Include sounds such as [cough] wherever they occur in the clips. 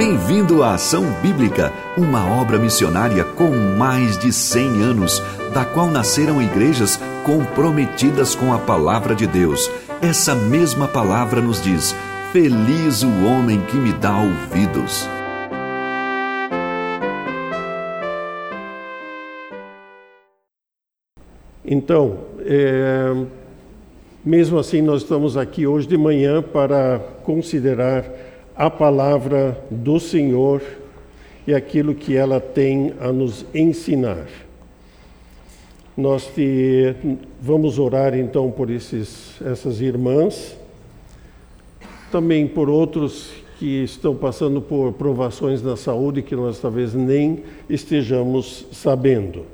Bem-vindo à Ação Bíblica, uma obra missionária com mais de 100 anos, da qual nasceram igrejas comprometidas com a palavra de Deus. Essa mesma palavra nos diz: Feliz o homem que me dá ouvidos. Então, é, mesmo assim, nós estamos aqui hoje de manhã para considerar a palavra do Senhor e aquilo que ela tem a nos ensinar. Nós te, vamos orar então por esses, essas irmãs, também por outros que estão passando por provações na saúde que nós talvez nem estejamos sabendo.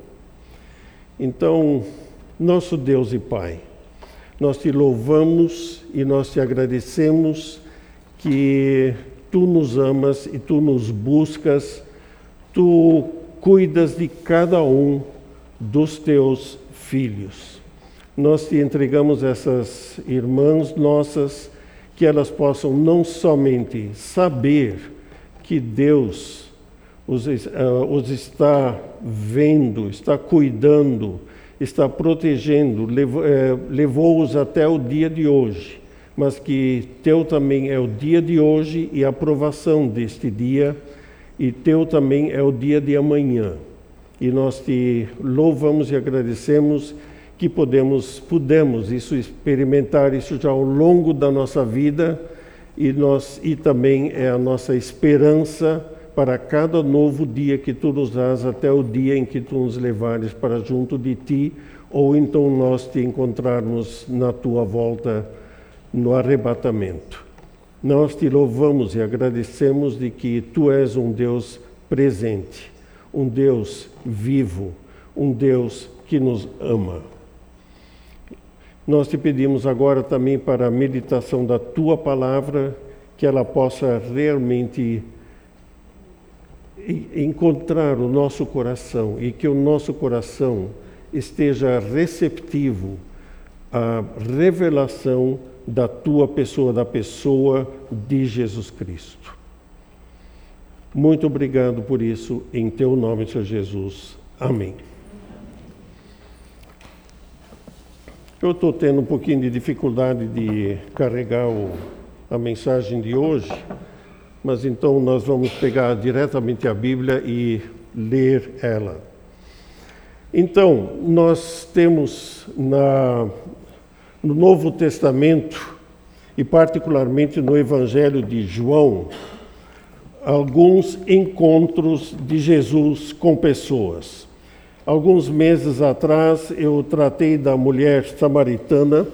Então, nosso Deus e Pai, nós te louvamos e nós te agradecemos que tu nos amas e tu nos buscas, tu cuidas de cada um dos teus filhos. Nós te entregamos essas irmãs nossas, que elas possam não somente saber que Deus os, uh, os está vendo, está cuidando, está protegendo, levou, uh, levou-os até o dia de hoje mas que teu também é o dia de hoje e a aprovação deste dia, e teu também é o dia de amanhã. E nós te louvamos e agradecemos que podemos, pudemos isso experimentar isso já ao longo da nossa vida e nós e também é a nossa esperança para cada novo dia que tu nos dás até o dia em que tu nos levares para junto de ti ou então nós te encontrarmos na tua volta no arrebatamento. Nós te louvamos e agradecemos de que tu és um Deus presente, um Deus vivo, um Deus que nos ama. Nós te pedimos agora também para a meditação da tua palavra, que ela possa realmente encontrar o nosso coração e que o nosso coração esteja receptivo à revelação da tua pessoa, da pessoa de Jesus Cristo. Muito obrigado por isso, em teu nome, Senhor Jesus. Amém. Eu estou tendo um pouquinho de dificuldade de carregar o, a mensagem de hoje, mas então nós vamos pegar diretamente a Bíblia e ler ela. Então, nós temos na, no Novo Testamento, e particularmente no Evangelho de João, alguns encontros de Jesus com pessoas. Alguns meses atrás eu tratei da mulher samaritana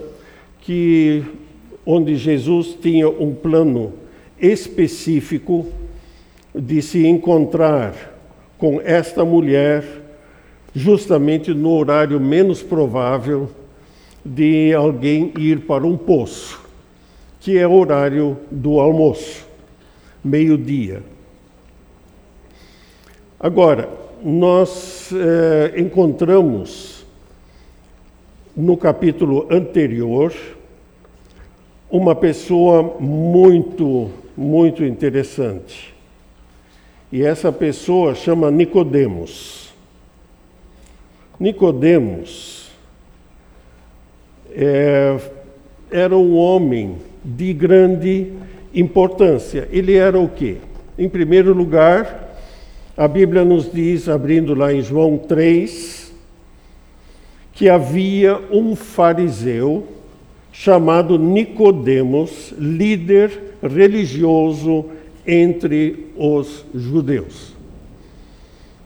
que onde Jesus tinha um plano específico de se encontrar com esta mulher justamente no horário menos provável de alguém ir para um poço, que é o horário do almoço, meio-dia. Agora, nós eh, encontramos no capítulo anterior uma pessoa muito, muito interessante. E essa pessoa chama Nicodemos. Nicodemos é, era um homem de grande importância. Ele era o quê? Em primeiro lugar, a Bíblia nos diz, abrindo lá em João 3, que havia um fariseu chamado Nicodemos, líder religioso entre os judeus.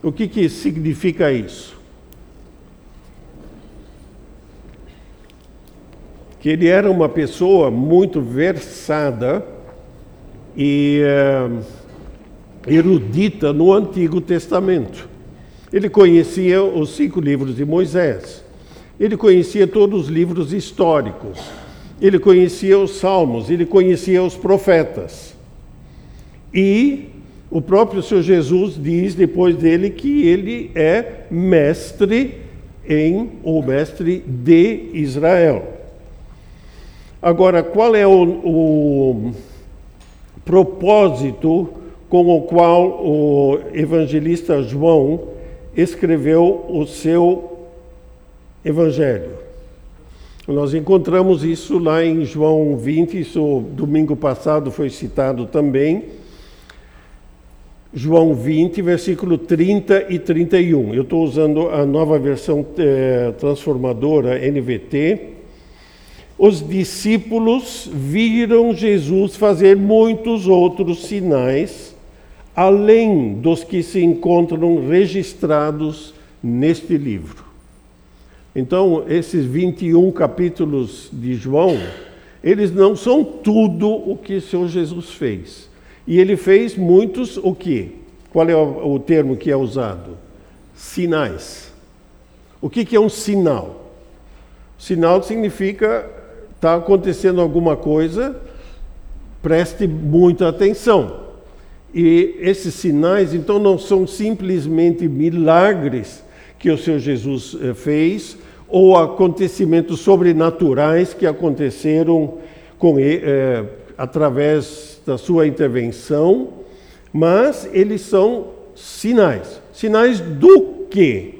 O que, que significa isso? Que ele era uma pessoa muito versada e uh, erudita no Antigo Testamento. Ele conhecia os cinco livros de Moisés, ele conhecia todos os livros históricos, ele conhecia os salmos, ele conhecia os profetas. E o próprio Senhor Jesus diz depois dele que ele é mestre em, ou mestre de Israel. Agora, qual é o, o propósito com o qual o evangelista João escreveu o seu evangelho. Nós encontramos isso lá em João 20, isso domingo passado foi citado também. João 20, versículo 30 e 31. Eu estou usando a nova versão é, transformadora NVT. Os discípulos viram Jesus fazer muitos outros sinais, além dos que se encontram registrados neste livro. Então, esses 21 capítulos de João, eles não são tudo o que o Senhor Jesus fez. E ele fez muitos o quê? Qual é o termo que é usado? Sinais. O que, que é um sinal? Sinal significa está acontecendo alguma coisa, preste muita atenção. E esses sinais, então, não são simplesmente milagres que o Senhor Jesus eh, fez, ou acontecimentos sobrenaturais que aconteceram com ele, é, através da sua intervenção, mas eles são sinais. Sinais do quê?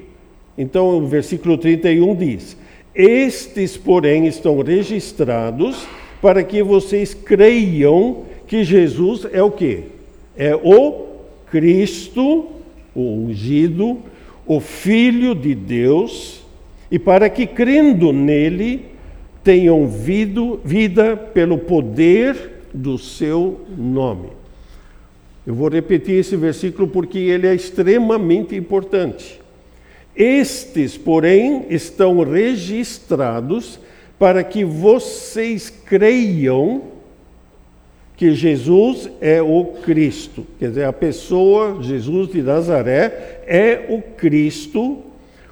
Então, o versículo 31 diz: Estes, porém, estão registrados para que vocês creiam que Jesus é o quê? É o Cristo, o ungido, o Filho de Deus e para que, crendo nele, tenham vido, vida pelo poder do seu nome. Eu vou repetir esse versículo porque ele é extremamente importante. Estes, porém, estão registrados para que vocês creiam que Jesus é o Cristo. Quer dizer, a pessoa, Jesus de Nazaré, é o Cristo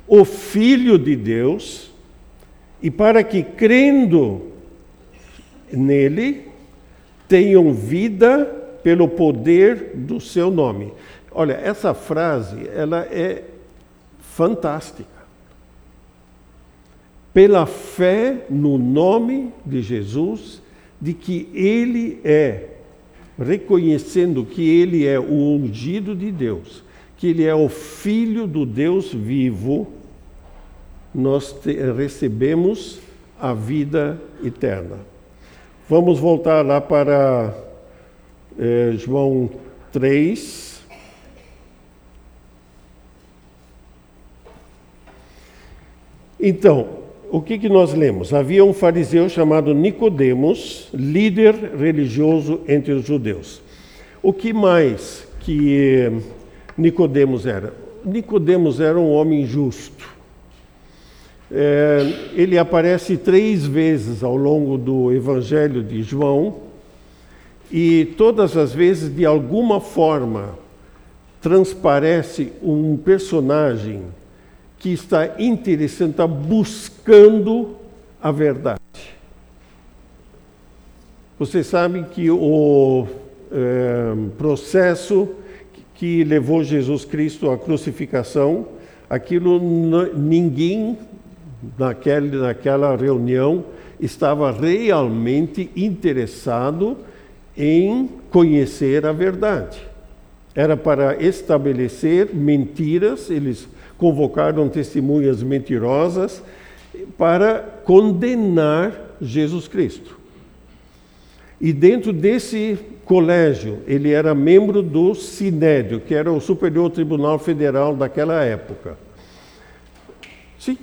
o Filho de Deus, e para que, crendo nele, tenham vida pelo poder do seu nome. Olha, essa frase, ela é fantástica. Pela fé no nome de Jesus, de que ele é, reconhecendo que ele é o ungido de Deus, que ele é o filho do Deus vivo, nós te, recebemos a vida eterna. Vamos voltar lá para é, João 3. Então, o que, que nós lemos? Havia um fariseu chamado Nicodemos, líder religioso entre os judeus. O que mais que Nicodemos era? Nicodemos era um homem justo. É, ele aparece três vezes ao longo do Evangelho de João e todas as vezes, de alguma forma, transparece um personagem que está interessante, está buscando a verdade. Vocês sabem que o é, processo que levou Jesus Cristo à crucificação, aquilo ninguém naquele, naquela reunião estava realmente interessado em conhecer a verdade. Era para estabelecer mentiras, eles convocaram testemunhas mentirosas para condenar Jesus Cristo. E dentro desse colégio, ele era membro do Sinédrio, que era o Superior Tribunal Federal daquela época. Sim,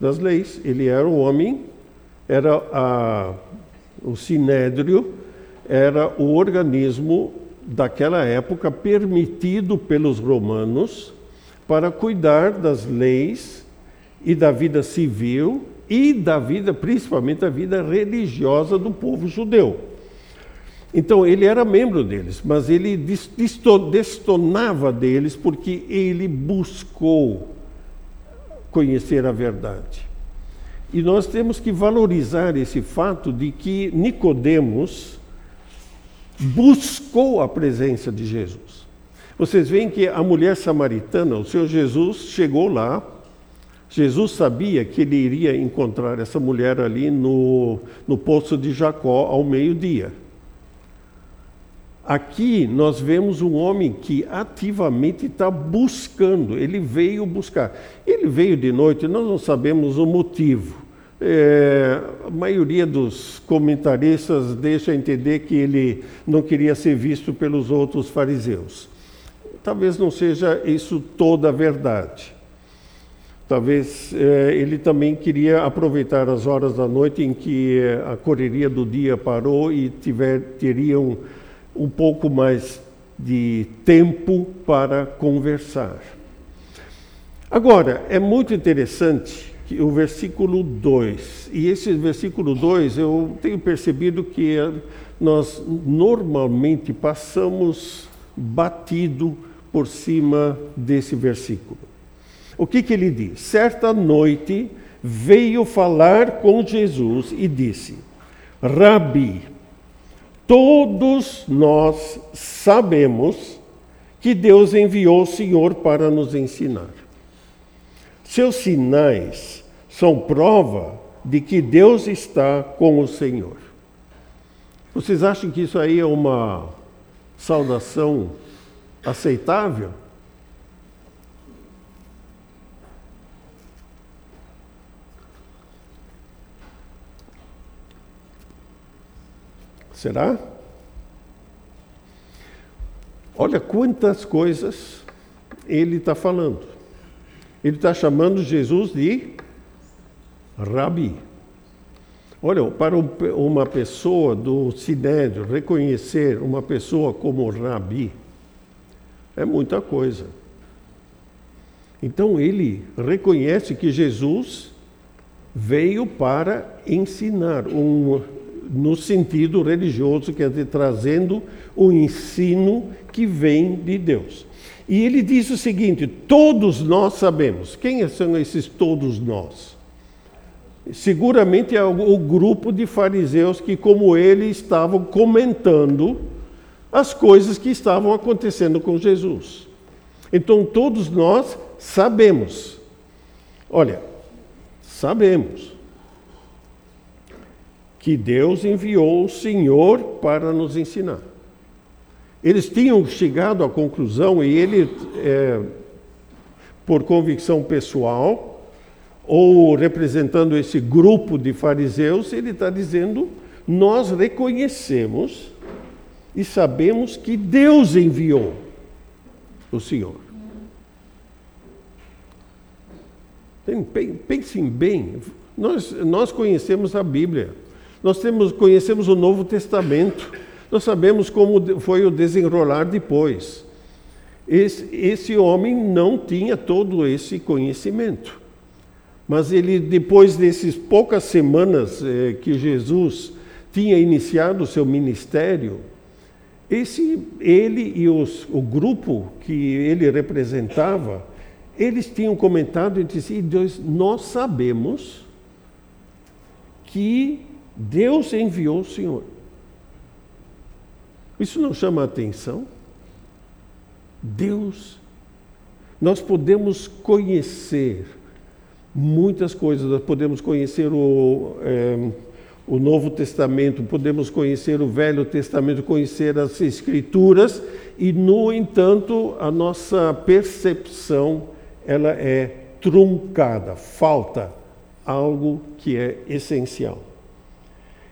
das leis. Ele era o homem, era a, o sinédrio, era o organismo daquela época permitido pelos romanos para cuidar das leis e da vida civil e da vida, principalmente da vida religiosa do povo judeu. Então ele era membro deles, mas ele destonava deles porque ele buscou conhecer a verdade. E nós temos que valorizar esse fato de que Nicodemos buscou a presença de Jesus. Vocês veem que a mulher samaritana, o Senhor Jesus chegou lá, Jesus sabia que ele iria encontrar essa mulher ali no, no poço de Jacó ao meio-dia. Aqui nós vemos um homem que ativamente está buscando, ele veio buscar. Ele veio de noite, nós não sabemos o motivo. É, a maioria dos comentaristas deixa entender que ele não queria ser visto pelos outros fariseus. Talvez não seja isso toda a verdade. Talvez é, ele também queria aproveitar as horas da noite em que a correria do dia parou e tiver, teriam um pouco mais de tempo para conversar. Agora, é muito interessante o versículo 2, e esse versículo 2 eu tenho percebido que nós normalmente passamos batido por cima desse versículo. O que, que ele diz? Certa noite veio falar com Jesus e disse: Rabi, Todos nós sabemos que Deus enviou o Senhor para nos ensinar. Seus sinais são prova de que Deus está com o Senhor. Vocês acham que isso aí é uma saudação aceitável? Será? Olha quantas coisas ele está falando. Ele está chamando Jesus de Rabi. Olha, para uma pessoa do Sinédrio reconhecer uma pessoa como Rabi é muita coisa. Então ele reconhece que Jesus veio para ensinar um, no sentido religioso, quer dizer, trazendo o ensino que vem de Deus. E ele diz o seguinte: todos nós sabemos. Quem são esses todos nós? Seguramente é o grupo de fariseus que, como ele, estavam comentando as coisas que estavam acontecendo com Jesus. Então, todos nós sabemos. Olha, sabemos que Deus enviou o Senhor para nos ensinar. Eles tinham chegado à conclusão, e ele, é, por convicção pessoal, ou representando esse grupo de fariseus, ele está dizendo: nós reconhecemos e sabemos que Deus enviou o Senhor. Pensem bem, nós, nós conhecemos a Bíblia. Nós temos, conhecemos o Novo Testamento, nós sabemos como foi o desenrolar depois. Esse, esse homem não tinha todo esse conhecimento. Mas ele, depois dessas poucas semanas eh, que Jesus tinha iniciado o seu ministério, esse, ele e os, o grupo que ele representava, eles tinham comentado entre si, Deus, nós sabemos que Deus enviou o Senhor. Isso não chama atenção? Deus. Nós podemos conhecer muitas coisas, nós podemos conhecer o, é, o Novo Testamento, podemos conhecer o Velho Testamento, conhecer as Escrituras, e, no entanto, a nossa percepção ela é truncada, falta algo que é essencial.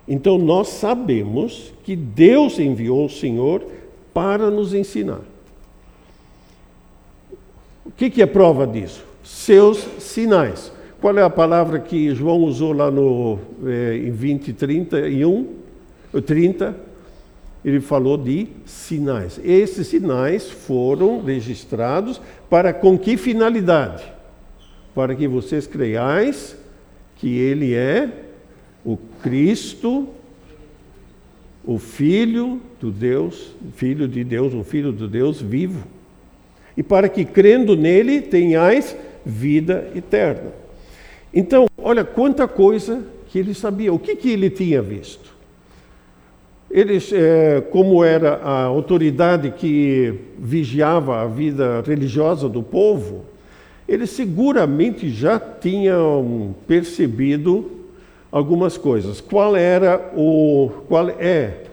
Então nós sabemos que Deus enviou o Senhor para nos ensinar. O que, que é prova disso? Seus sinais. Qual é a palavra que João usou lá no, é, em 20, 31, 30? Ele falou de sinais. Esses sinais foram registrados para com que finalidade? Para que vocês creiais que Ele é o Cristo, o Filho do Deus, Filho de Deus, o Filho do Deus vivo. E para que crendo nele tenhais vida eterna. Então, olha quanta coisa que ele sabia. O que, que ele tinha visto? Ele, é, como era a autoridade que vigiava a vida religiosa do povo, eles seguramente já tinham percebido algumas coisas. Qual era o qual é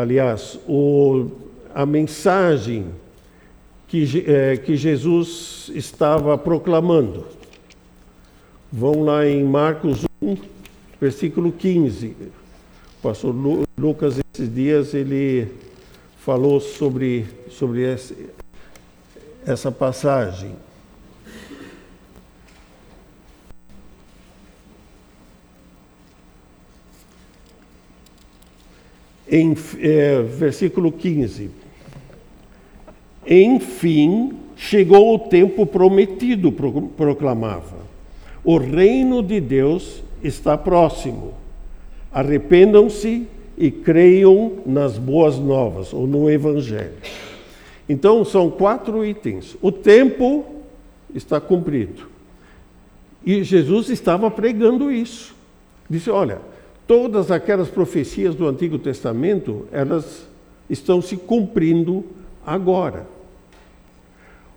aliás, o, a mensagem que, é, que Jesus estava proclamando. Vão lá em Marcos 1, versículo 15. O pastor Lucas, esses dias, ele falou sobre, sobre essa passagem. Em é, versículo 15. Enfim, chegou o tempo prometido, proclamava. O reino de Deus está próximo. Arrependam-se e creiam nas boas novas, ou no Evangelho. Então, são quatro itens. O tempo está cumprido. E Jesus estava pregando isso. Disse: olha, todas aquelas profecias do Antigo Testamento, elas estão se cumprindo agora.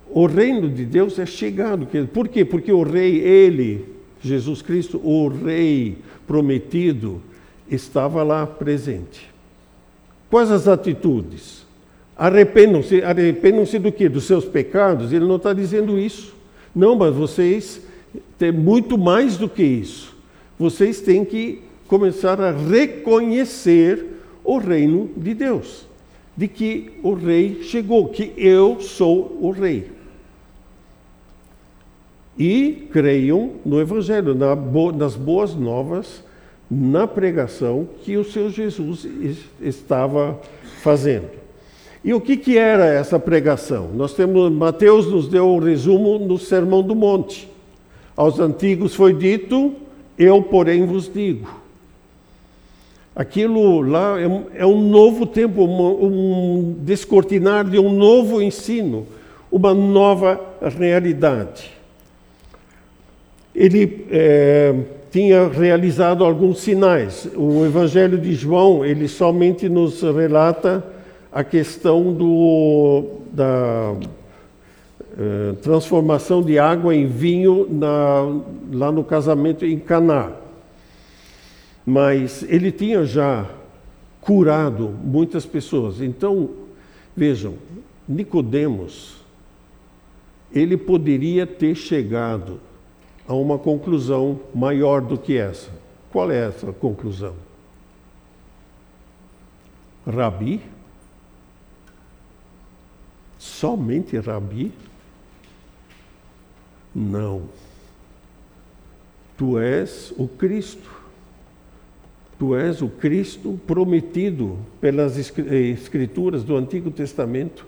O reino de Deus é chegado. Por quê? Porque o rei, ele, Jesus Cristo, o rei prometido, estava lá presente. Quais as atitudes? Arrependam-se, arrependam-se do que? Dos seus pecados? Ele não está dizendo isso. Não, mas vocês têm muito mais do que isso. Vocês têm que começar a reconhecer o reino de Deus, de que o rei chegou, que eu sou o rei. E creiam no Evangelho, nas boas novas, na pregação que o seu Jesus estava fazendo. E o que, que era essa pregação? Nós temos, Mateus nos deu o um resumo no Sermão do Monte. Aos antigos foi dito, eu, porém, vos digo. Aquilo lá é um, é novo tempo, um, descortinar de um novo ensino, uma nova realidade. Ele é, tinha realizado alguns sinais. O Evangelho de João, ele somente nos relata a questão do, da eh, transformação de água em vinho na, lá no casamento em Caná. Mas ele tinha já curado muitas pessoas. Então, vejam, Nicodemos, ele poderia ter chegado a uma conclusão maior do que essa. Qual é essa conclusão? Rabi, Somente Rabi? Não. Tu és o Cristo. Tu és o Cristo prometido pelas Escrituras do Antigo Testamento,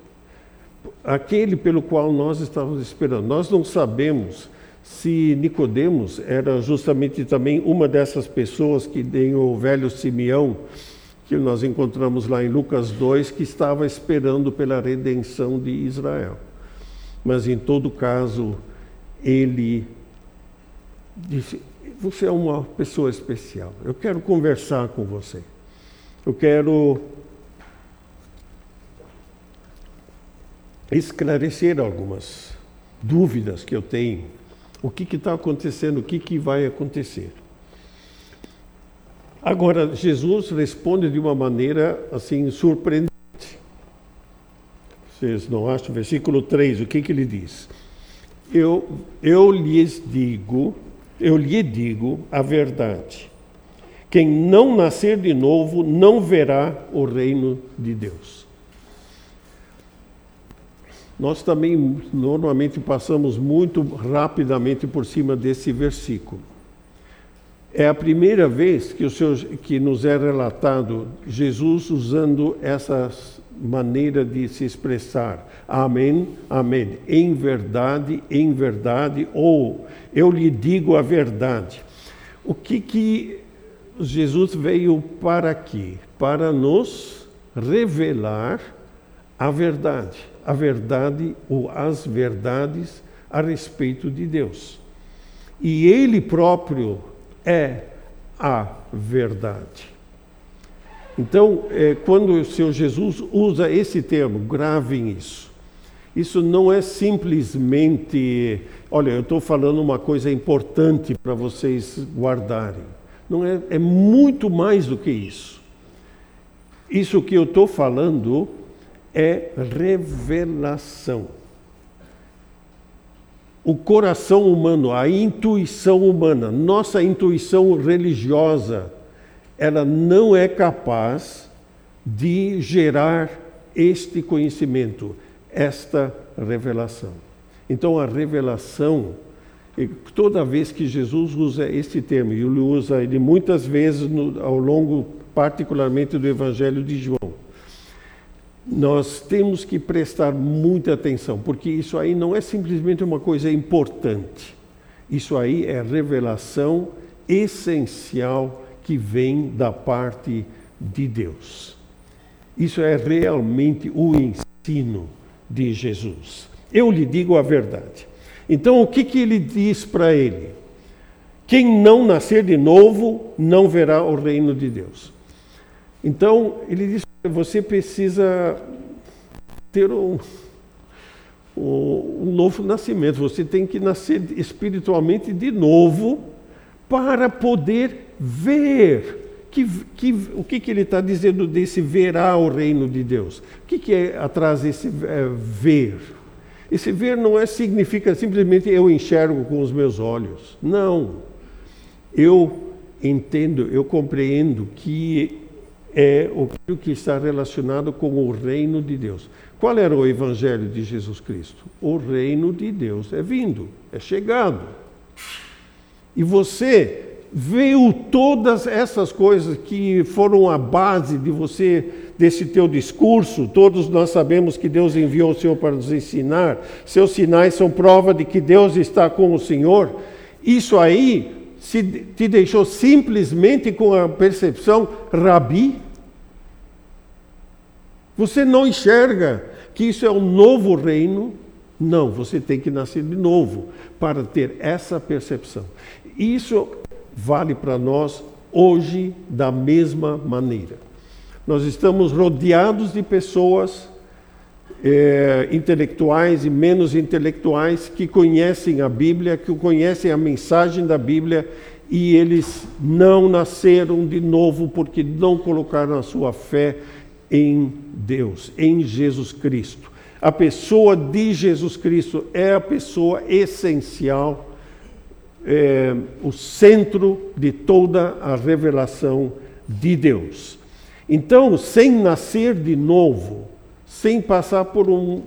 aquele pelo qual nós estávamos esperando. Nós não sabemos se Nicodemos era justamente também uma dessas pessoas que tem o velho Simeão que nós encontramos lá em Lucas 2, que estava esperando pela redenção de Israel. Mas em todo caso, ele Você é uma pessoa especial, eu quero conversar com você, eu quero esclarecer algumas dúvidas que eu tenho. O que está acontecendo, o que, que vai acontecer. Agora, Jesus responde de uma maneira assim surpreendente. Vocês não acham? Versículo 3, o que, que ele diz? Eu, eu lhes digo, eu lhe digo a verdade. Quem não nascer de novo não verá o reino de Deus. Nós também normalmente passamos muito rapidamente por cima desse versículo. É a primeira vez que, o Senhor, que nos é relatado Jesus usando essa maneira de se expressar. Amém, amém. Em verdade, em verdade, ou eu lhe digo a verdade. O que que Jesus veio para aqui? Para nos revelar a verdade, a verdade ou as verdades a respeito de Deus. E ele próprio é a verdade. Então, é, quando o Senhor Jesus usa esse termo, gravem isso. Isso não é simplesmente, olha, eu estou falando uma coisa importante para vocês guardarem. Não é, é muito mais do que isso. Isso que eu estou falando é revelação. O coração humano, a intuição humana, nossa intuição religiosa, ela não é capaz de gerar este conhecimento, esta revelação. Então, a revelação, toda vez que Jesus usa este termo, e ele usa ele muitas vezes no, ao longo, particularmente do Evangelho de João, nós temos que prestar muita atenção, porque isso aí não é simplesmente uma coisa importante. Isso aí é revelação essencial que vem da parte de Deus. Isso é realmente o ensino de Jesus. Eu lhe digo a verdade. Então, o que, que ele diz para ele? Quem não nascer de novo não verá o reino de Deus. Então, ele diz: você precisa ter um, um novo nascimento, você tem que nascer espiritualmente de novo para poder ver. Que, que, o que, que ele está dizendo desse verá o reino de Deus? O que, que é atrás desse é, ver? Esse ver não é significa simplesmente eu enxergo com os meus olhos. Não. Eu entendo, eu compreendo que é o que está relacionado com o reino de Deus. Qual era o evangelho de Jesus Cristo? O reino de Deus é vindo, é chegado. E você veio todas essas coisas que foram a base de você desse teu discurso. Todos nós sabemos que Deus enviou o Senhor para nos ensinar. Seus sinais são prova de que Deus está com o Senhor. Isso aí se te deixou simplesmente com a percepção rabi. Você não enxerga que isso é um novo reino. Não, você tem que nascer de novo para ter essa percepção. Isso vale para nós hoje da mesma maneira. Nós estamos rodeados de pessoas é, intelectuais e menos intelectuais que conhecem a Bíblia, que conhecem a mensagem da Bíblia e eles não nasceram de novo porque não colocaram a sua fé em Deus, em Jesus Cristo. A pessoa de Jesus Cristo é a pessoa essencial é, o centro de toda a revelação de Deus. Então, sem nascer de novo, sem passar por um,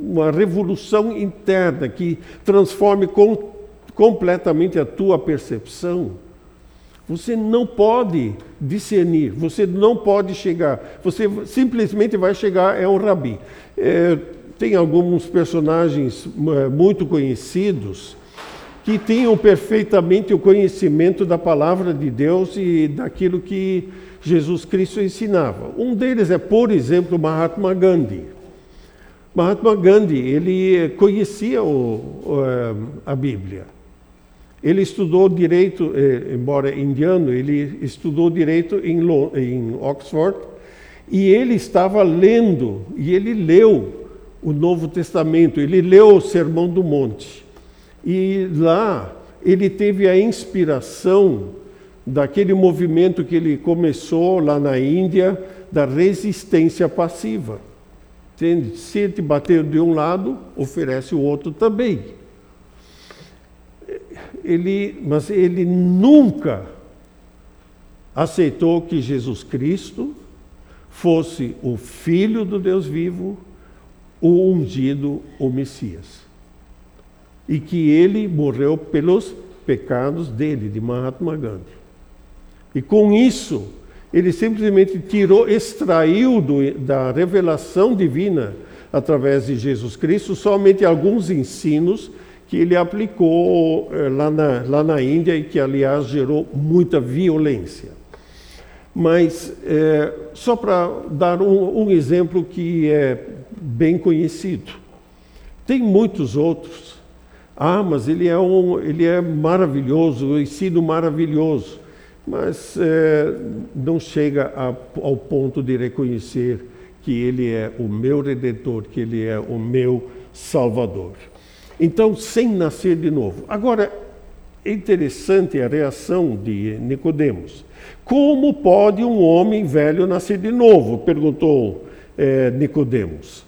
uma revolução interna que transforme com, completamente a tua percepção, você não pode discernir, você não pode chegar, você simplesmente vai chegar, é um rabi. É, tem alguns personagens é, muito conhecidos que tinham perfeitamente o conhecimento da palavra de Deus e daquilo que Jesus Cristo ensinava. Um deles é, por exemplo, Mahatma Gandhi. Mahatma Gandhi, ele conhecia o, eh, a Bíblia. Ele estudou direito, eh, embora indiano, ele estudou direito em, em Oxford e ele estava lendo, e ele leu o Novo Testamento, ele leu o Sermão do Monte. E lá ele teve a inspiração daquele movimento que ele começou lá na Índia, da resistência passiva. Se te bater de um lado, oferece o outro também. Ele, mas ele nunca aceitou que Jesus Cristo fosse o Filho do Deus vivo, o ungido, o Messias e que ele morreu pelos pecados dele, de Mahatma Gandhi. E com isso, ele simplesmente tirou, extraiu do, da revelação divina através de Jesus Cristo somente alguns ensinos que ele aplicou eh, lá, na, lá na Índia e que, aliás, gerou muita violência. Mas, eh, só para dar um, um exemplo que é bem conhecido, tem muitos outros ah, mas ele é, um, ele é maravilhoso, o ensino maravilhoso. Mas é, não chega a, ao ponto de reconhecer que ele é o meu redentor, que ele é o meu salvador. Então, sem nascer de novo. Agora, É interessante a reação de Nicodemos. Como pode um homem velho nascer de novo? perguntou é, Nicodemos.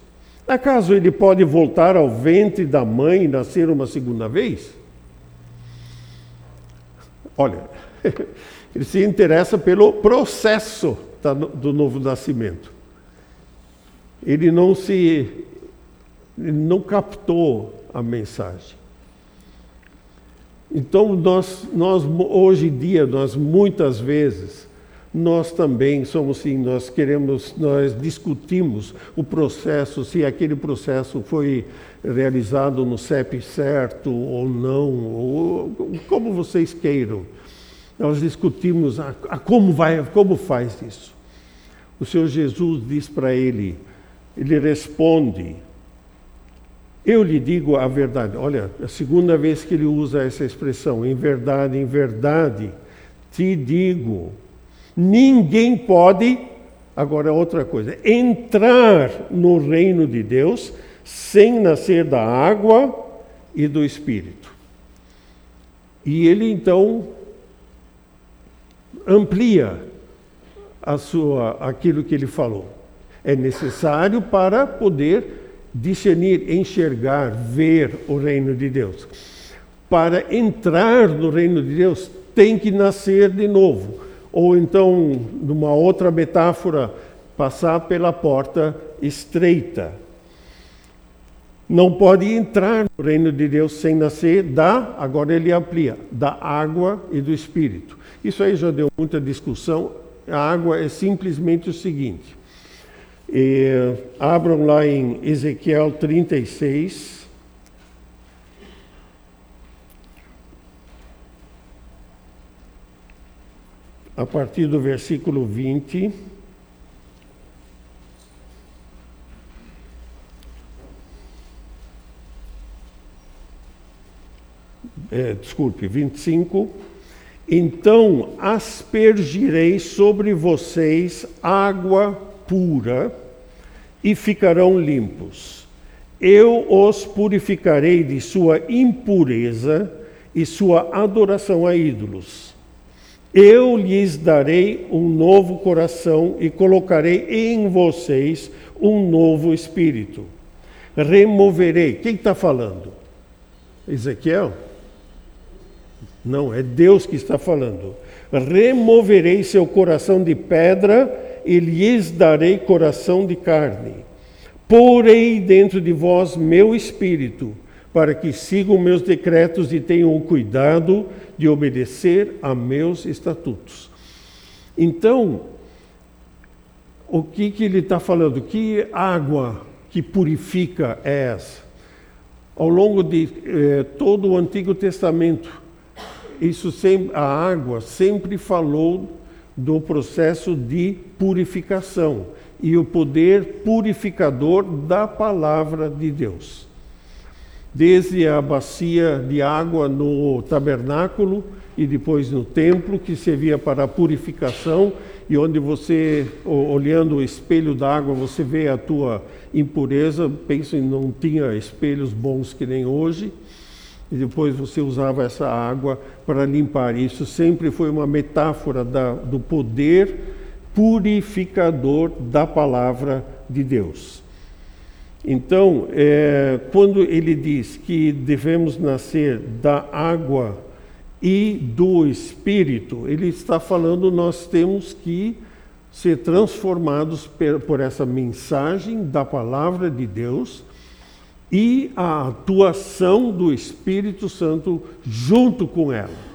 Acaso ele pode voltar ao ventre da mãe e nascer uma segunda vez? Olha, [laughs] ele se interessa pelo processo do novo nascimento. Ele não se ele não captou a mensagem. Então, nós, nós hoje em dia, nós muitas vezes, nós também somos assim, nós queremos, nós discutimos o processo, se aquele processo foi realizado no CEP certo ou não, ou como vocês queiram. Nós discutimos a, a como, vai, como faz isso. O Senhor Jesus diz para ele, ele responde, eu lhe digo a verdade. Olha, a segunda vez que ele usa essa expressão, em verdade, em verdade, te digo. Ninguém pode, agora outra coisa, entrar no reino de Deus sem nascer da água e do Espírito. E ele então amplia a sua, aquilo que ele falou. É necessário para poder discernir, enxergar, ver o reino de Deus. Para entrar no reino de Deus, tem que nascer de novo. Ou então, numa outra metáfora, passar pela porta estreita. Não pode entrar no reino de Deus sem nascer da, agora ele amplia, da água e do espírito. Isso aí já deu muita discussão. A água é simplesmente o seguinte: e, abram lá em Ezequiel 36. A partir do versículo 20. É, desculpe, 25. Então aspergirei sobre vocês água pura e ficarão limpos. Eu os purificarei de sua impureza e sua adoração a ídolos. Eu lhes darei um novo coração e colocarei em vocês um novo espírito. Removerei. Quem está falando? Ezequiel? Não, é Deus que está falando. Removerei seu coração de pedra e lhes darei coração de carne. Porei dentro de vós meu espírito, para que sigam meus decretos e tenham o cuidado de obedecer a meus estatutos. Então, o que, que ele está falando? Que água que purifica é essa? Ao longo de eh, todo o Antigo Testamento, isso sempre, a água sempre falou do processo de purificação e o poder purificador da palavra de Deus. Desde a bacia de água no tabernáculo e depois no templo, que servia para a purificação, e onde você, olhando o espelho d'água, você vê a tua impureza. Penso em não tinha espelhos bons que nem hoje e depois você usava essa água para limpar. Isso sempre foi uma metáfora da, do poder purificador da palavra de Deus. Então, é, quando ele diz que devemos nascer da água e do Espírito, ele está falando nós temos que ser transformados por essa mensagem da palavra de Deus e a atuação do Espírito Santo junto com ela.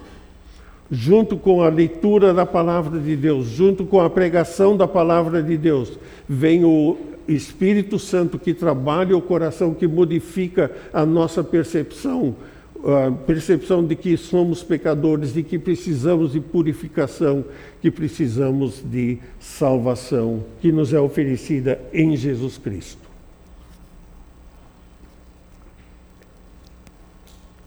Junto com a leitura da palavra de Deus, junto com a pregação da palavra de Deus, vem o Espírito Santo que trabalha o coração, que modifica a nossa percepção, a percepção de que somos pecadores, de que precisamos de purificação, que precisamos de salvação, que nos é oferecida em Jesus Cristo.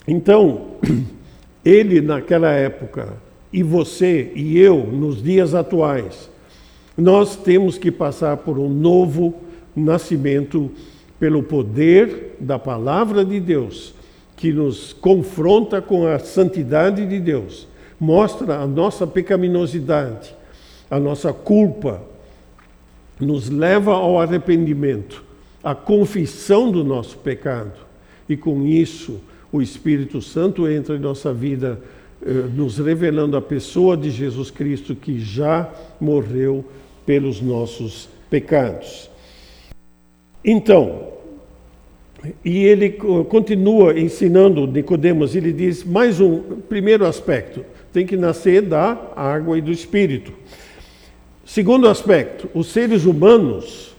Então, [clears throat] ele naquela época, e você e eu nos dias atuais, nós temos que passar por um novo nascimento pelo poder da palavra de Deus que nos confronta com a santidade de Deus, mostra a nossa pecaminosidade, a nossa culpa, nos leva ao arrependimento, à confissão do nosso pecado. E com isso, o Espírito Santo entra em nossa vida, eh, nos revelando a pessoa de Jesus Cristo que já morreu pelos nossos pecados. Então, e ele continua ensinando Nicodemos, ele diz mais um primeiro aspecto, tem que nascer da água e do espírito. Segundo aspecto, os seres humanos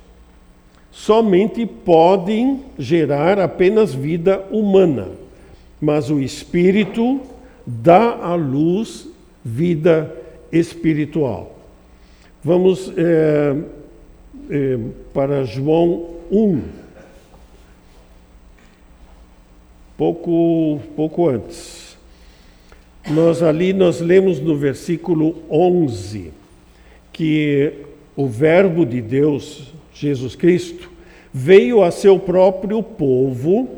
somente podem gerar apenas vida humana, mas o espírito dá à luz vida espiritual. Vamos é, é, para João 1. Pouco, pouco antes. Nós ali nós lemos no versículo 11 que o verbo de Deus, Jesus Cristo, veio a seu próprio povo,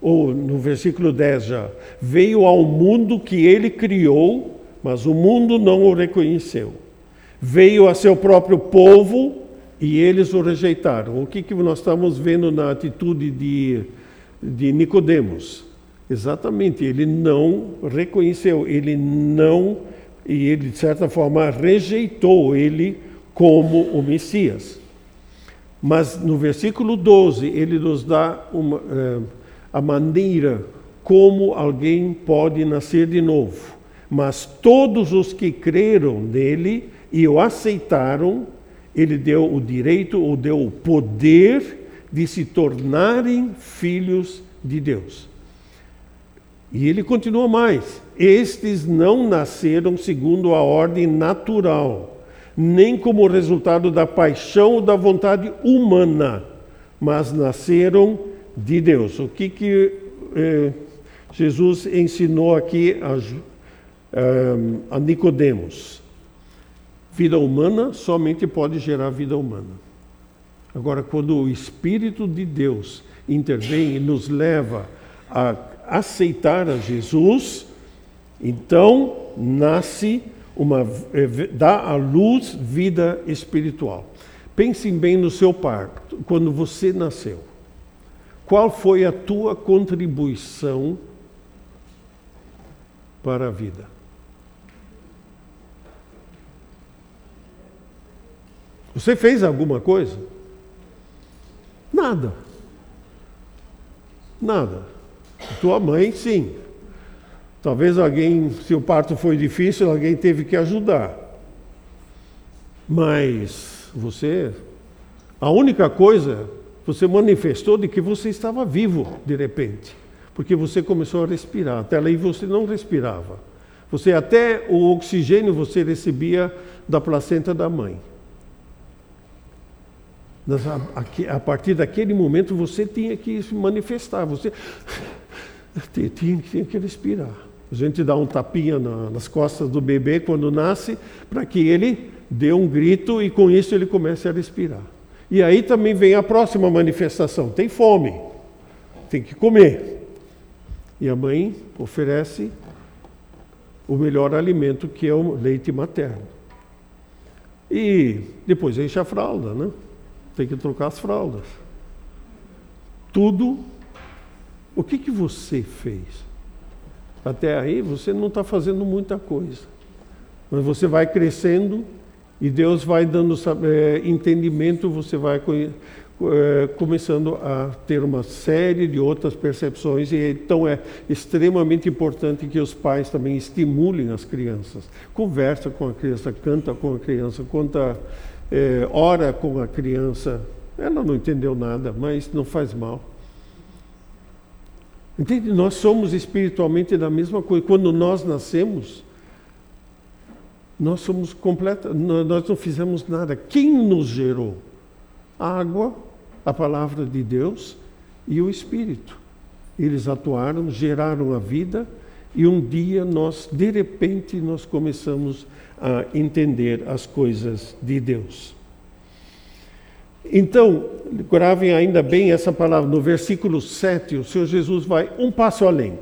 ou no versículo 10 já, veio ao mundo que ele criou, mas o mundo não o reconheceu. Veio a seu próprio povo e eles o rejeitaram. O que, que nós estamos vendo na atitude de, de Nicodemos? Exatamente, ele não reconheceu, ele não e ele, de certa forma, rejeitou ele como o Messias. Mas no versículo 12, ele nos dá uma, uh, a maneira como alguém pode nascer de novo. Mas todos os que creram nele e o aceitaram, ele deu o direito ou deu o poder de se tornarem filhos de Deus. E ele continua mais: estes não nasceram segundo a ordem natural, nem como resultado da paixão ou da vontade humana, mas nasceram de Deus. O que, que eh, Jesus ensinou aqui a, eh, a Nicodemos? Vida humana somente pode gerar vida humana. Agora, quando o Espírito de Deus intervém e nos leva a aceitar a Jesus, então nasce uma eh, dá à luz vida espiritual. Pensem bem no seu parto, quando você nasceu. Qual foi a tua contribuição para a vida? Você fez alguma coisa? Nada. Nada. Tua mãe, sim. Talvez alguém, se o parto foi difícil, alguém teve que ajudar. Mas você, a única coisa, você manifestou de que você estava vivo de repente, porque você começou a respirar. Até aí você não respirava. Você até o oxigênio você recebia da placenta da mãe. A partir daquele momento você tinha que se manifestar. Você [laughs] tinha, tinha que respirar. A gente dá um tapinha na, nas costas do bebê quando nasce, para que ele dê um grito e com isso ele comece a respirar. E aí também vem a próxima manifestação: tem fome, tem que comer. E a mãe oferece o melhor alimento que é o leite materno. E depois enche a fralda, né? Tem que trocar as fraldas. Tudo o que, que você fez? Até aí você não está fazendo muita coisa. Mas você vai crescendo e Deus vai dando é, entendimento, você vai é, começando a ter uma série de outras percepções. E então é extremamente importante que os pais também estimulem as crianças. Conversa com a criança, canta com a criança, conta, é, ora com a criança. Ela não entendeu nada, mas não faz mal. Entende? Nós somos espiritualmente da mesma coisa. Quando nós nascemos, nós somos completa, nós não fizemos nada. Quem nos gerou? Água, a palavra de Deus e o Espírito. Eles atuaram, geraram a vida e um dia nós, de repente, nós começamos a entender as coisas de Deus. Então, gravem ainda bem essa palavra. No versículo 7, o Senhor Jesus vai um passo além.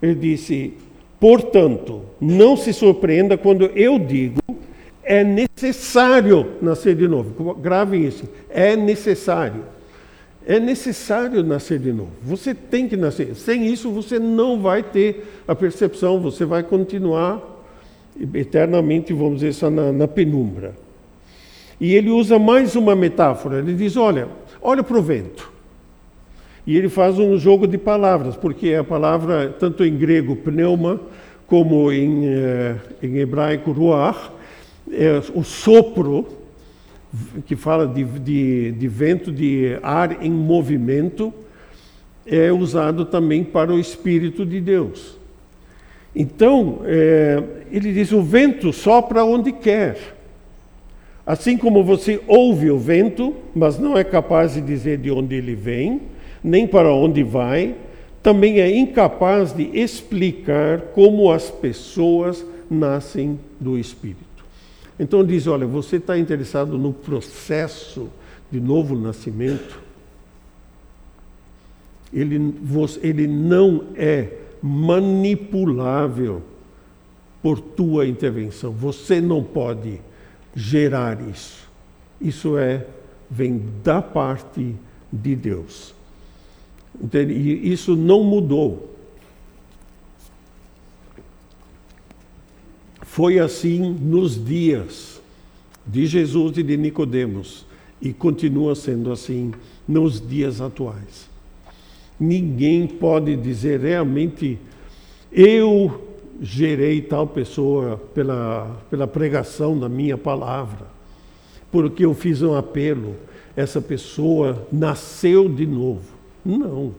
Ele disse: Portanto, não se surpreenda quando eu digo é necessário nascer de novo. Gravem isso. É necessário. É necessário nascer de novo. Você tem que nascer. Sem isso, você não vai ter a percepção, você vai continuar eternamente, vamos dizer, só na, na penumbra. E ele usa mais uma metáfora. Ele diz: Olha, olha para o vento. E ele faz um jogo de palavras, porque a palavra, tanto em grego, pneuma, como em, eh, em hebraico, ruach, é, o sopro, que fala de, de, de vento, de ar em movimento, é usado também para o Espírito de Deus. Então, é, ele diz: o vento sopra onde quer. Assim como você ouve o vento, mas não é capaz de dizer de onde ele vem, nem para onde vai, também é incapaz de explicar como as pessoas nascem do Espírito. Então diz: olha, você está interessado no processo de novo nascimento? Ele, ele não é manipulável por tua intervenção. Você não pode gerar isso. Isso é vem da parte de Deus. E isso não mudou. Foi assim nos dias de Jesus e de Nicodemos e continua sendo assim nos dias atuais. Ninguém pode dizer realmente eu gerei tal pessoa pela, pela pregação da minha palavra, porque eu fiz um apelo, essa pessoa nasceu de novo. Não.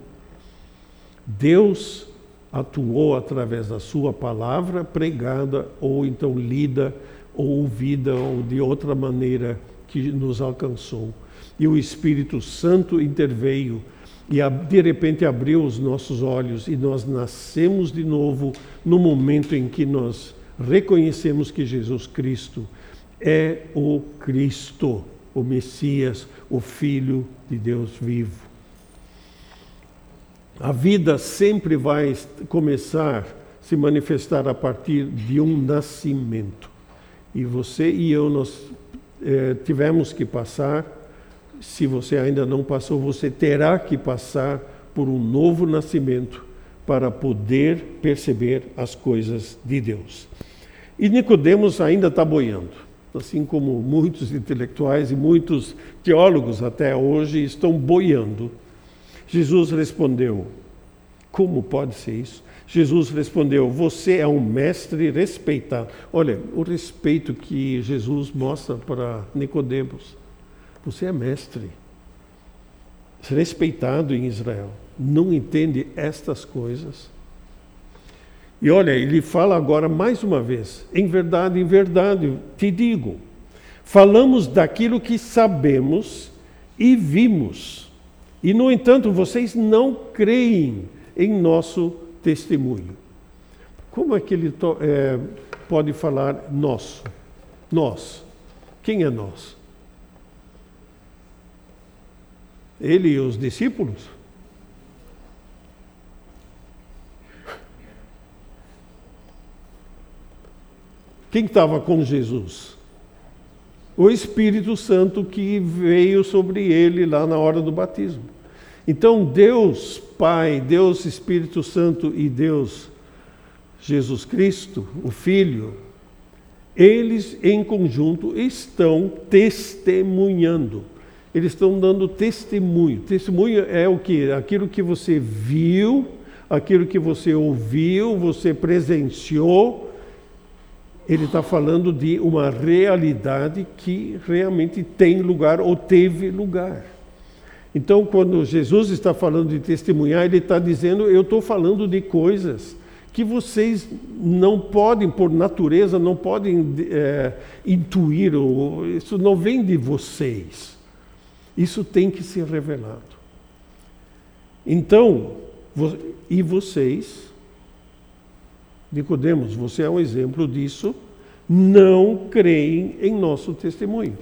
Deus atuou através da sua palavra pregada, ou então lida, ou ouvida, ou de outra maneira que nos alcançou. E o Espírito Santo interveio e de repente abriu os nossos olhos e nós nascemos de novo no momento em que nós reconhecemos que Jesus Cristo é o Cristo, o Messias, o Filho de Deus vivo. A vida sempre vai começar a se manifestar a partir de um nascimento. E você e eu nós eh, tivemos que passar se você ainda não passou, você terá que passar por um novo nascimento para poder perceber as coisas de Deus. E Nicodemos ainda está boiando, assim como muitos intelectuais e muitos teólogos até hoje estão boiando. Jesus respondeu: Como pode ser isso? Jesus respondeu: Você é um mestre respeitado. Olha, o respeito que Jesus mostra para Nicodemos. Você é mestre, respeitado em Israel, não entende estas coisas. E olha, ele fala agora mais uma vez: em verdade, em verdade, te digo, falamos daquilo que sabemos e vimos, e no entanto vocês não creem em nosso testemunho. Como é que ele é, pode falar nosso? Nós. Quem é nós? Ele e os discípulos? Quem estava com Jesus? O Espírito Santo que veio sobre ele lá na hora do batismo. Então, Deus Pai, Deus Espírito Santo e Deus Jesus Cristo, o Filho, eles em conjunto estão testemunhando eles estão dando testemunho. Testemunho é o que? Aquilo que você viu, aquilo que você ouviu, você presenciou. Ele está falando de uma realidade que realmente tem lugar ou teve lugar. Então, quando Jesus está falando de testemunhar, ele está dizendo: Eu estou falando de coisas que vocês não podem, por natureza, não podem é, intuir, ou, isso não vem de vocês. Isso tem que ser revelado. Então, e vocês, Nicodemos, você é um exemplo disso, não creem em nosso testemunho.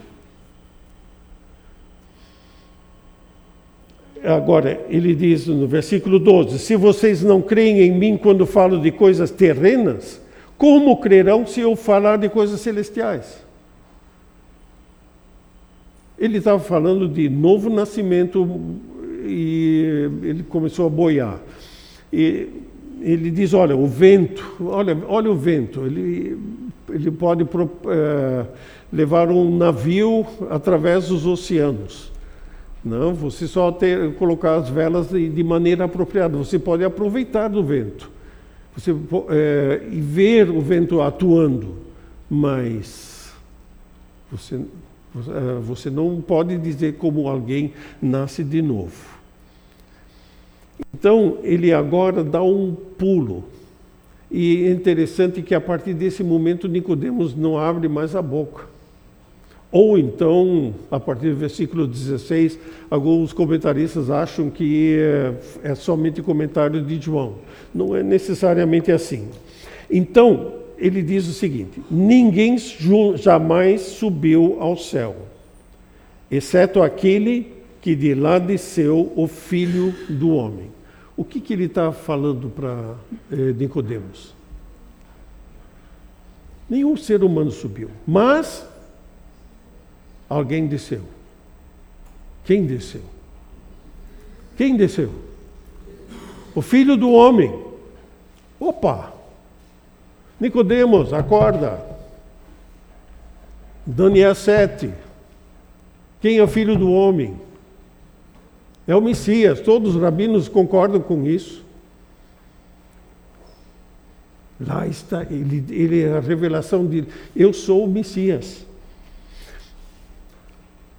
agora, ele diz no versículo 12: Se vocês não creem em mim quando falo de coisas terrenas, como crerão se eu falar de coisas celestiais? Ele estava falando de novo nascimento e ele começou a boiar. E ele diz: Olha, o vento, olha, olha o vento, ele, ele pode é, levar um navio através dos oceanos. Não, você só ter, colocar as velas de, de maneira apropriada. Você pode aproveitar do vento você, é, e ver o vento atuando, mas você, é, você não pode dizer como alguém nasce de novo. Então, ele agora dá um pulo. E é interessante que a partir desse momento Nicodemos não abre mais a boca. Ou então, a partir do versículo 16, alguns comentaristas acham que é, é somente comentário de João. Não é necessariamente assim. Então, ele diz o seguinte: ninguém jamais subiu ao céu, exceto aquele que de lá desceu o Filho do Homem. O que, que ele está falando para eh, Nicodemos? Nenhum ser humano subiu, mas alguém desceu. Quem desceu? Quem desceu? O filho do homem. Opa! Nicodemos, acorda. Daniel 7. Quem é o filho do homem? É o Messias. Todos os rabinos concordam com isso. Lá está, ele, ele é a revelação de eu sou o Messias.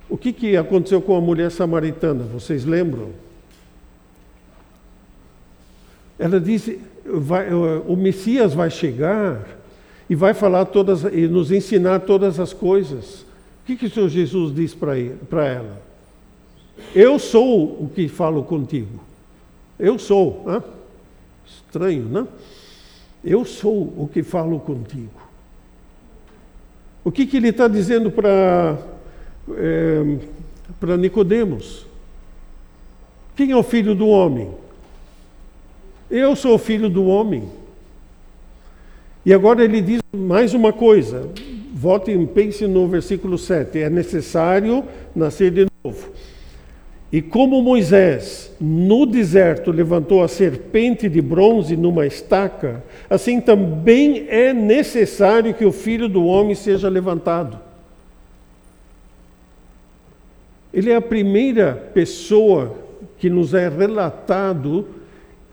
O que, que aconteceu com a mulher samaritana? Vocês lembram? Ela disse: vai, o Messias vai chegar e vai falar todas e nos ensinar todas as coisas. O que, que o Senhor Jesus diz para ela? Eu sou o que falo contigo. Eu sou. Né? Estranho, né? Eu sou o que falo contigo. O que, que ele está dizendo para é, para Nicodemos. Quem é o filho do homem? Eu sou o filho do homem. E agora ele diz mais uma coisa. Volte e pense no versículo 7. É necessário nascer de novo. E como Moisés no deserto levantou a serpente de bronze numa estaca, assim também é necessário que o filho do homem seja levantado. Ele é a primeira pessoa que nos é relatado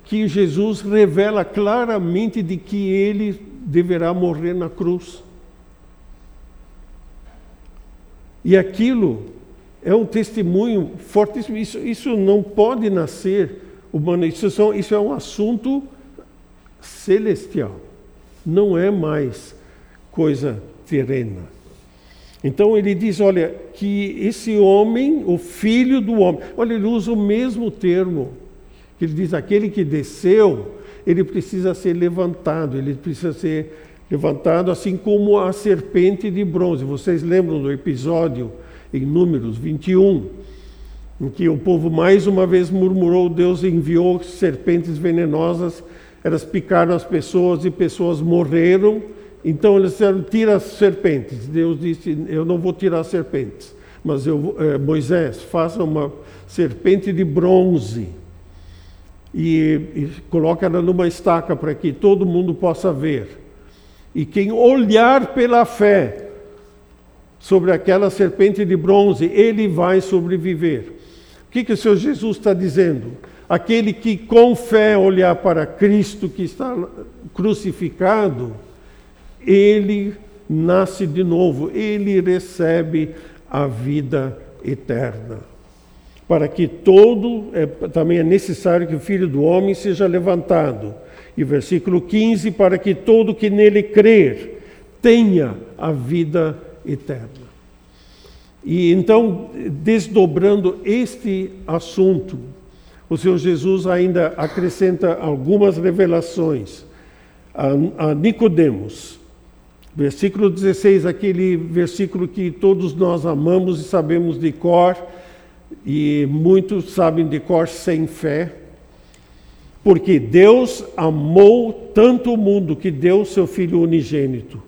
que Jesus revela claramente de que ele deverá morrer na cruz. E aquilo é um testemunho fortíssimo. Isso, isso não pode nascer humano. Isso, são, isso é um assunto celestial. Não é mais coisa terrena. Então ele diz: olha, que esse homem, o filho do homem, olha, ele usa o mesmo termo. Ele diz: aquele que desceu, ele precisa ser levantado, ele precisa ser levantado, assim como a serpente de bronze. Vocês lembram do episódio em Números 21, em que o povo mais uma vez murmurou: Deus enviou serpentes venenosas, elas picaram as pessoas e pessoas morreram. Então eles disseram: tira as serpentes. Deus disse: eu não vou tirar as serpentes, mas eu, eh, Moisés, faça uma serpente de bronze e, e coloca ela numa estaca para que todo mundo possa ver. E quem olhar pela fé sobre aquela serpente de bronze, ele vai sobreviver. O que, que o Senhor Jesus está dizendo? Aquele que com fé olhar para Cristo que está crucificado, ele nasce de novo, ele recebe a vida eterna. Para que todo, é, também é necessário que o Filho do Homem seja levantado. E versículo 15: para que todo que nele crer tenha a vida eterna. E então, desdobrando este assunto, o Senhor Jesus ainda acrescenta algumas revelações a, a Nicodemos. Versículo 16, aquele versículo que todos nós amamos e sabemos de cor, e muitos sabem de cor sem fé, porque Deus amou tanto o mundo que deu seu Filho unigênito,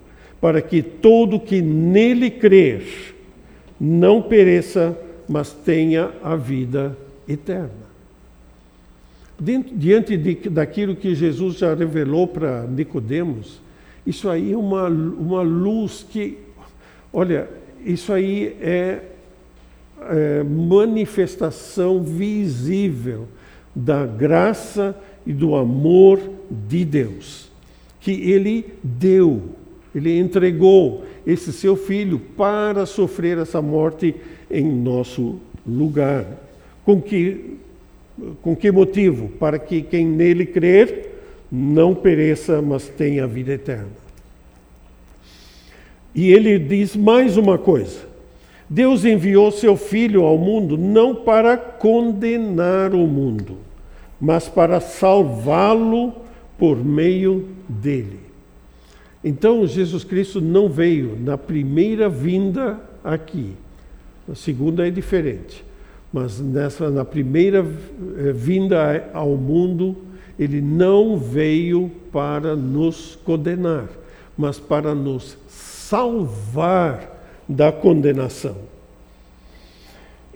para que todo que nele crer não pereça, mas tenha a vida eterna. Diante de, daquilo que Jesus já revelou para Nicodemos, isso aí é uma, uma luz que, olha, isso aí é, é manifestação visível da graça e do amor de Deus, que Ele deu, Ele entregou esse seu filho para sofrer essa morte em nosso lugar. Com que, com que motivo? Para que quem nele crer não pereça, mas tenha a vida eterna. E ele diz mais uma coisa: Deus enviou seu Filho ao mundo não para condenar o mundo, mas para salvá-lo por meio dele. Então, Jesus Cristo não veio na primeira vinda aqui. Na segunda é diferente. Mas nessa, na primeira eh, vinda ao mundo, ele não veio para nos condenar, mas para nos salvar da condenação.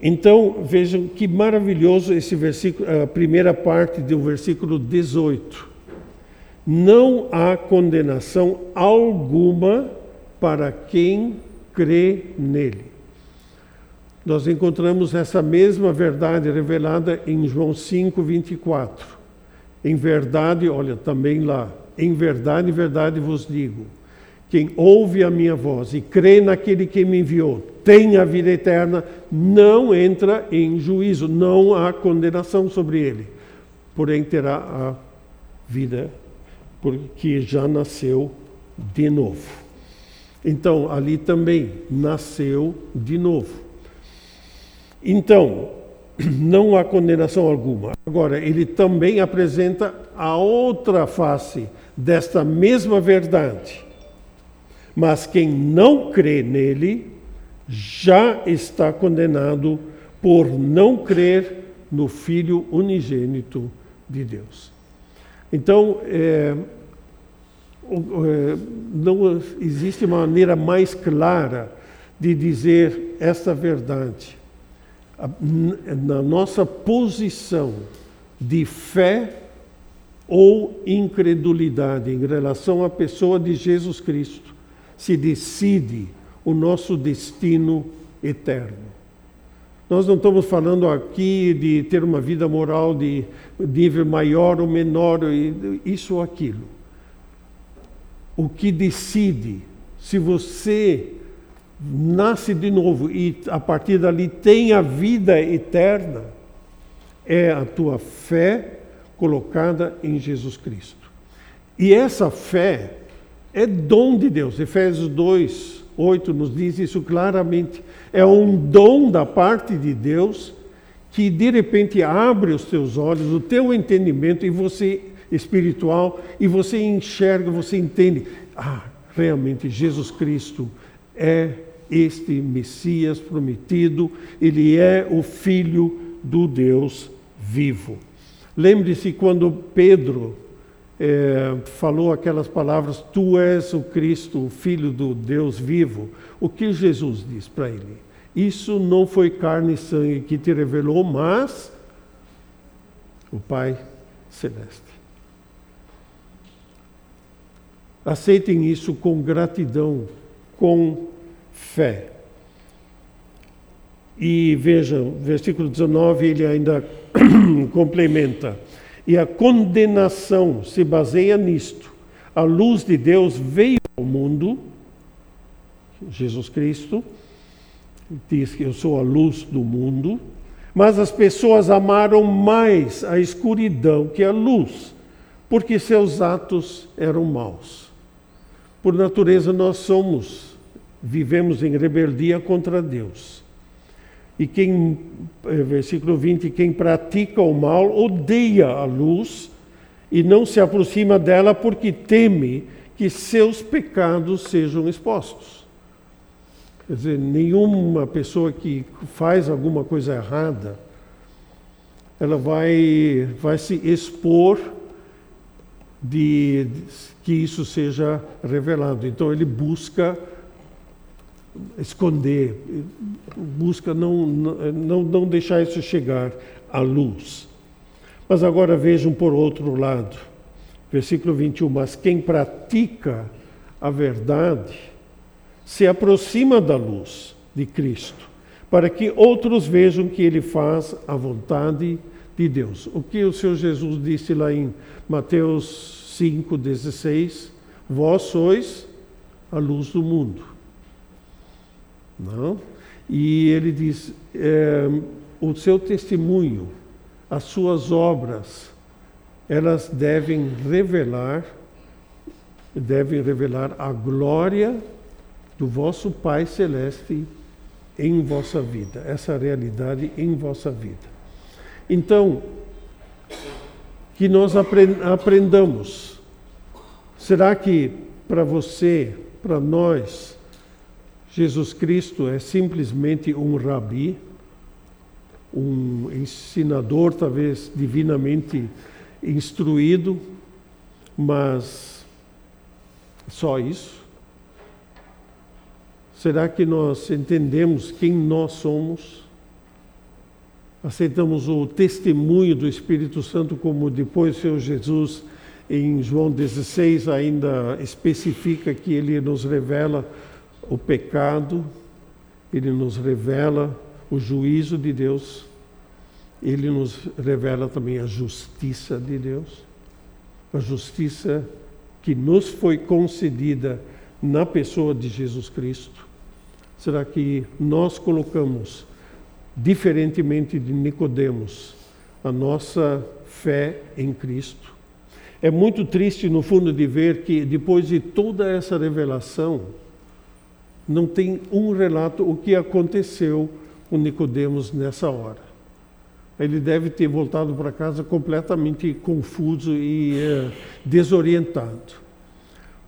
Então, vejam que maravilhoso esse versículo, a primeira parte do versículo 18. Não há condenação alguma para quem crê nele. Nós encontramos essa mesma verdade revelada em João 5, 24. Em verdade, olha, também lá, em verdade, verdade vos digo: quem ouve a minha voz e crê naquele que me enviou, tem a vida eterna, não entra em juízo, não há condenação sobre ele, porém terá a vida porque já nasceu de novo. Então, ali também nasceu de novo. Então, [clears throat] não há condenação alguma. Agora, ele também apresenta a outra face desta mesma verdade. Mas quem não crê nele já está condenado por não crer no Filho unigênito de Deus. Então, é, é, não existe maneira mais clara de dizer esta verdade. Na nossa posição de fé ou incredulidade em relação à pessoa de Jesus Cristo, se decide o nosso destino eterno. Nós não estamos falando aqui de ter uma vida moral de nível maior ou menor, isso ou aquilo. O que decide se você nasce de novo e a partir dali tem a vida eterna é a tua fé colocada em Jesus Cristo. E essa fé é dom de Deus. Efésios 2, 8 nos diz isso claramente. É um dom da parte de Deus que de repente abre os teus olhos, o teu entendimento e você espiritual e você enxerga, você entende, ah, realmente Jesus Cristo é este Messias prometido, ele é o filho do Deus vivo. Lembre-se quando Pedro é, falou aquelas palavras: Tu és o Cristo, o Filho do Deus vivo. O que Jesus diz para ele? Isso não foi carne e sangue que te revelou, mas o Pai Celeste. Aceitem isso com gratidão, com fé. E vejam, versículo 19, ele ainda [clears throat] complementa. E a condenação se baseia nisto. A luz de Deus veio ao mundo, Jesus Cristo diz que eu sou a luz do mundo, mas as pessoas amaram mais a escuridão que a luz, porque seus atos eram maus. Por natureza nós somos, vivemos em rebeldia contra Deus. E quem, eh, versículo 20, quem pratica o mal odeia a luz e não se aproxima dela porque teme que seus pecados sejam expostos. Quer dizer, nenhuma pessoa que faz alguma coisa errada, ela vai, vai se expor de, de que isso seja revelado. Então ele busca esconder, busca não, não, não deixar isso chegar à luz. Mas agora vejam por outro lado, versículo 21, mas quem pratica a verdade se aproxima da luz de Cristo, para que outros vejam que ele faz a vontade de Deus. O que o Senhor Jesus disse lá em Mateus 5,16: Vós sois a luz do mundo. Não? E ele diz: é, o seu testemunho, as suas obras, elas devem revelar, devem revelar a glória do vosso Pai Celeste em vossa vida, essa realidade em vossa vida. Então, que nós aprendamos. Será que para você, para nós, Jesus Cristo é simplesmente um rabi, um ensinador, talvez divinamente instruído, mas só isso? Será que nós entendemos quem nós somos? Aceitamos o testemunho do Espírito Santo, como depois o Senhor Jesus, em João 16, ainda especifica que ele nos revela o pecado, ele nos revela o juízo de Deus, ele nos revela também a justiça de Deus, a justiça que nos foi concedida na pessoa de Jesus Cristo será que nós colocamos, diferentemente de Nicodemos, a nossa fé em Cristo? É muito triste, no fundo, de ver que depois de toda essa revelação, não tem um relato o que aconteceu com Nicodemos nessa hora. Ele deve ter voltado para casa completamente confuso e é, desorientado.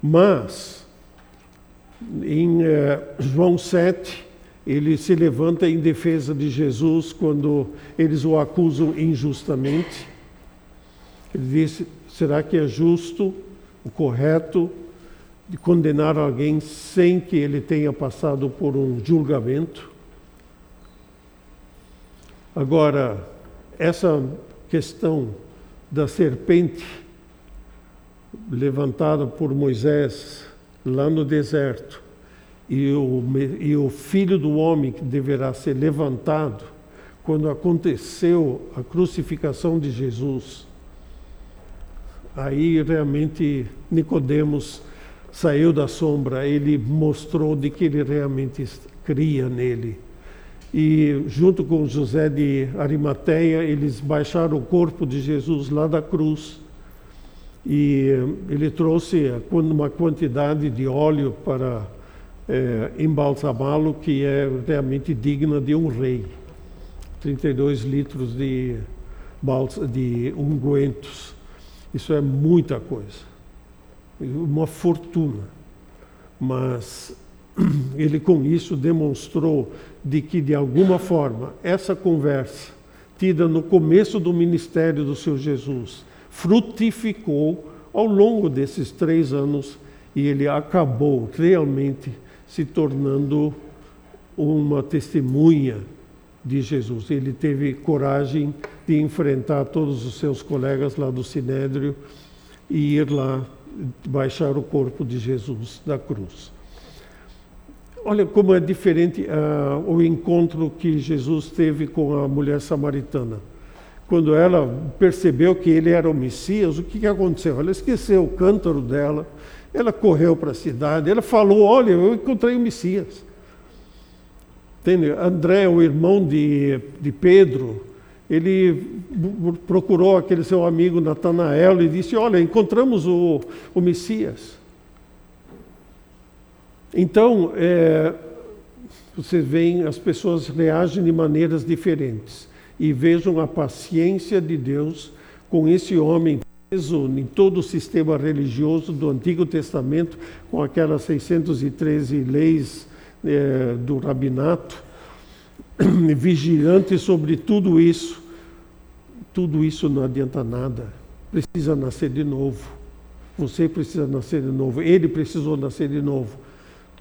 Mas em eh, João 7, ele se levanta em defesa de Jesus quando eles o acusam injustamente. Ele diz: será que é justo, o correto, de condenar alguém sem que ele tenha passado por um julgamento? Agora, essa questão da serpente levantada por Moisés lá no deserto, e o, e o filho do homem que deverá ser levantado, quando aconteceu a crucificação de Jesus, aí realmente Nicodemos saiu da sombra, ele mostrou de que ele realmente cria nele. E junto com José de Arimateia, eles baixaram o corpo de Jesus lá da cruz e ele trouxe uma quantidade de óleo para é, embalsamá-lo que é realmente digna de um rei. 32 litros de, de ungüentos. Isso é muita coisa. Uma fortuna. Mas [clears throat] ele com isso demonstrou de que de alguma forma essa conversa tida no começo do ministério do Senhor Jesus frutificou ao longo desses três anos e ele acabou realmente se tornando uma testemunha de Jesus. Ele teve coragem de enfrentar todos os seus colegas lá do Sinédrio e ir lá baixar o corpo de Jesus da cruz. Olha como é diferente uh, o encontro que Jesus teve com a mulher samaritana quando ela percebeu que ele era o Messias, o que, que aconteceu? Ela esqueceu o cântaro dela, ela correu para a cidade, ela falou: Olha, eu encontrei o Messias. André, o irmão de, de Pedro, ele procurou aquele seu amigo Natanael e disse: Olha, encontramos o, o Messias. Então, é, vocês veem, as pessoas reagem de maneiras diferentes e vejam a paciência de Deus com esse homem preso em todo o sistema religioso do Antigo Testamento, com aquelas 613 leis é, do rabinato, [clears throat] vigilante sobre tudo isso, tudo isso não adianta nada. Precisa nascer de novo. Você precisa nascer de novo. Ele precisou nascer de novo.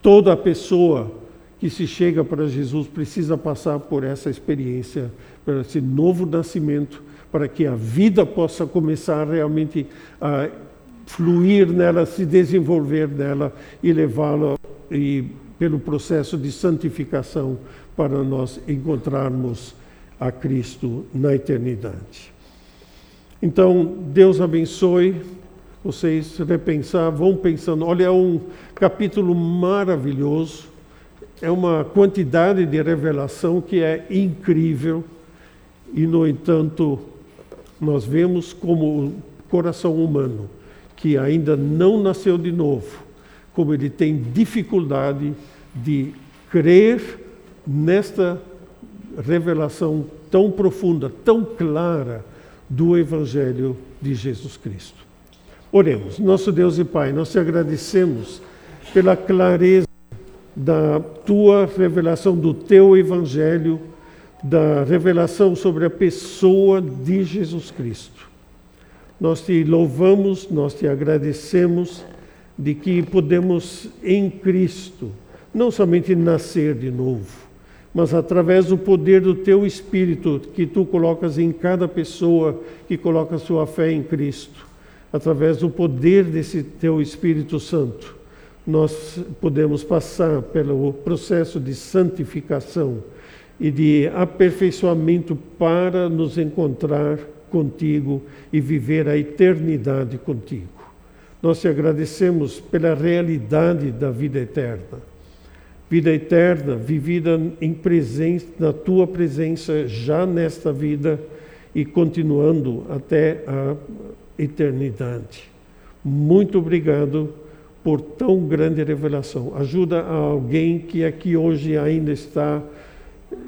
Toda pessoa que se chega para Jesus precisa passar por essa experiência, por esse novo nascimento, para que a vida possa começar realmente a fluir nela, se desenvolver nela e levá-la e pelo processo de santificação para nós encontrarmos a Cristo na eternidade. Então, Deus abençoe vocês repensar, vão pensando. Olha, é um capítulo maravilhoso, é uma quantidade de revelação que é incrível, e, no entanto, nós vemos como o coração humano, que ainda não nasceu de novo, como ele tem dificuldade de crer nesta revelação tão profunda, tão clara do Evangelho de Jesus Cristo. Oremos, nosso Deus e Pai, nós te agradecemos pela clareza da tua revelação, do teu Evangelho, da revelação sobre a pessoa de Jesus Cristo. Nós te louvamos, nós te agradecemos de que podemos em Cristo não somente nascer de novo, mas através do poder do teu Espírito que tu colocas em cada pessoa que coloca sua fé em Cristo, através do poder desse teu Espírito Santo, nós podemos passar pelo processo de santificação e de aperfeiçoamento para nos encontrar contigo e viver a eternidade contigo. Nós te agradecemos pela realidade da vida eterna vida eterna vivida em presença, na tua presença já nesta vida e continuando até a eternidade. Muito obrigado por tão grande revelação. Ajuda a alguém que aqui hoje ainda está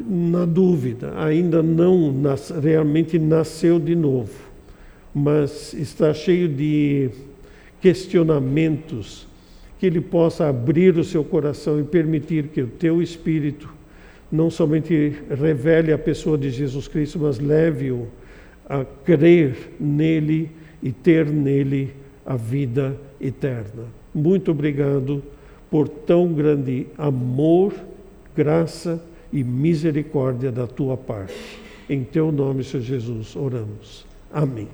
na dúvida, ainda não nas, realmente nasceu de novo, mas está cheio de questionamentos que ele possa abrir o seu coração e permitir que o teu espírito não somente revele a pessoa de Jesus Cristo, mas leve-o a crer nele e ter nele a vida eterna. Muito obrigado por tão grande amor, graça e misericórdia da tua parte. Em teu nome, Senhor Jesus, oramos. Amém.